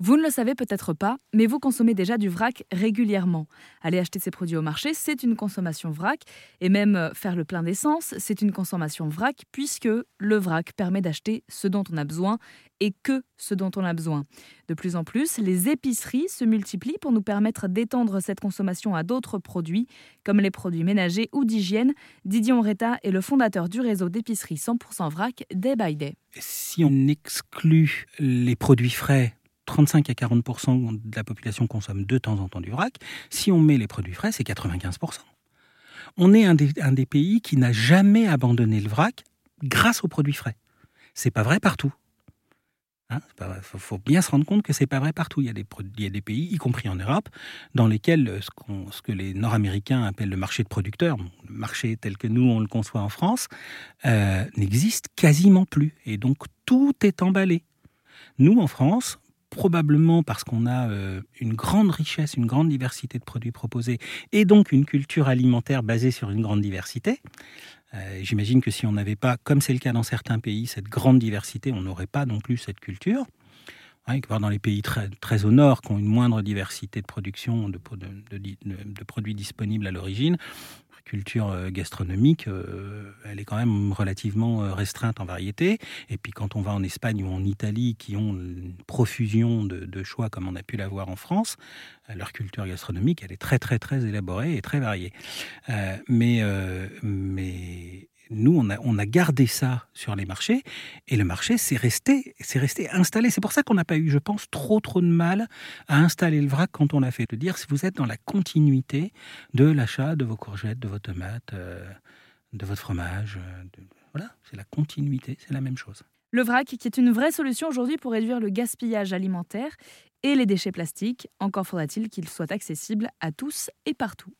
Vous ne le savez peut-être pas, mais vous consommez déjà du vrac régulièrement. Aller acheter ces produits au marché, c'est une consommation vrac, et même euh, faire le plein d'essence, c'est une consommation vrac, puisque le vrac permet d'acheter ce dont on a besoin et que ce dont on a besoin. De plus en plus, les épiceries se multiplient pour nous permettre d'étendre cette consommation à d'autres produits, comme les produits ménagers ou d'hygiène. Didier Onreta est le fondateur du réseau d'épiceries 100% vrac Day by Day. Si on exclut les produits frais 35 à 40% de la population consomme de temps en temps du vrac. Si on met les produits frais, c'est 95 On est un des, pays qui n'a jamais abandonné le vrac grâce aux produits frais. C'est pas vrai partout. Il hein, faut, bien se rendre compte que c'est pas vrai partout. Il y, a des, pays, y compris en Europe, dans lesquels euh, ce que les Nord-Américains appellent le marché de producteurs, le marché tel que nous on le conçoit en France, euh, n'existe quasiment plus. Et donc tout est emballé. Nous, en France, probablement parce qu'on a euh, une grande richesse, une grande diversité de produits proposés, et donc une culture alimentaire basée sur une grande diversité. Euh, j'imagine que si on n'avait pas, comme c'est le cas dans certains pays, cette grande diversité, on n'aurait pas non plus cette culture. Hein, dans les pays très, au nord, qui ont une moindre diversité de production de, produits disponibles à l'origine, culture euh, gastronomique, euh, elle est quand même relativement euh, restreinte en variété. Et puis quand on va en Espagne ou en Italie, qui ont une profusion de, choix comme on a pu l'avoir en France, leur culture gastronomique, elle est très très très élaborée et très variée. mais nous, on a, gardé ça sur les marchés et le marché s'est resté, resté installé. C'est pour ça qu'on n'a pas eu, je pense, trop trop de mal à installer le vrac quand on l'a fait. De dire si vous êtes dans la continuité de l'achat de vos courgettes, de vos tomates, euh, de votre fromage. Euh, voilà, c'est la continuité, c'est la même chose. Le vrac qui est une vraie solution aujourd'hui pour réduire le gaspillage alimentaire et les déchets plastiques. Encore faudra-t-il qu'il soit accessible à tous et partout.